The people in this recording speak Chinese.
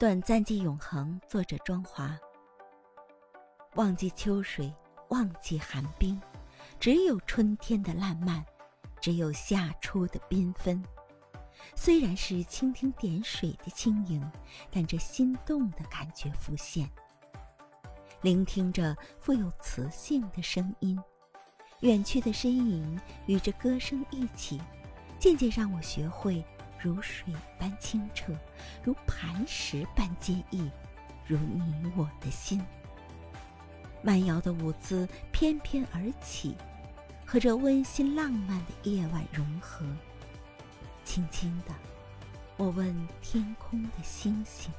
短暂即永恒。作者：庄华。忘记秋水，忘记寒冰，只有春天的烂漫，只有夏初的缤纷。虽然是蜻蜓点水的轻盈，但这心动的感觉浮现。聆听着富有磁性的声音，远去的身影与这歌声一起，渐渐让我学会。如水般清澈，如磐石般坚毅，如你我的心。慢摇的舞姿翩翩而起，和这温馨浪漫的夜晚融合。轻轻的，我问天空的星星。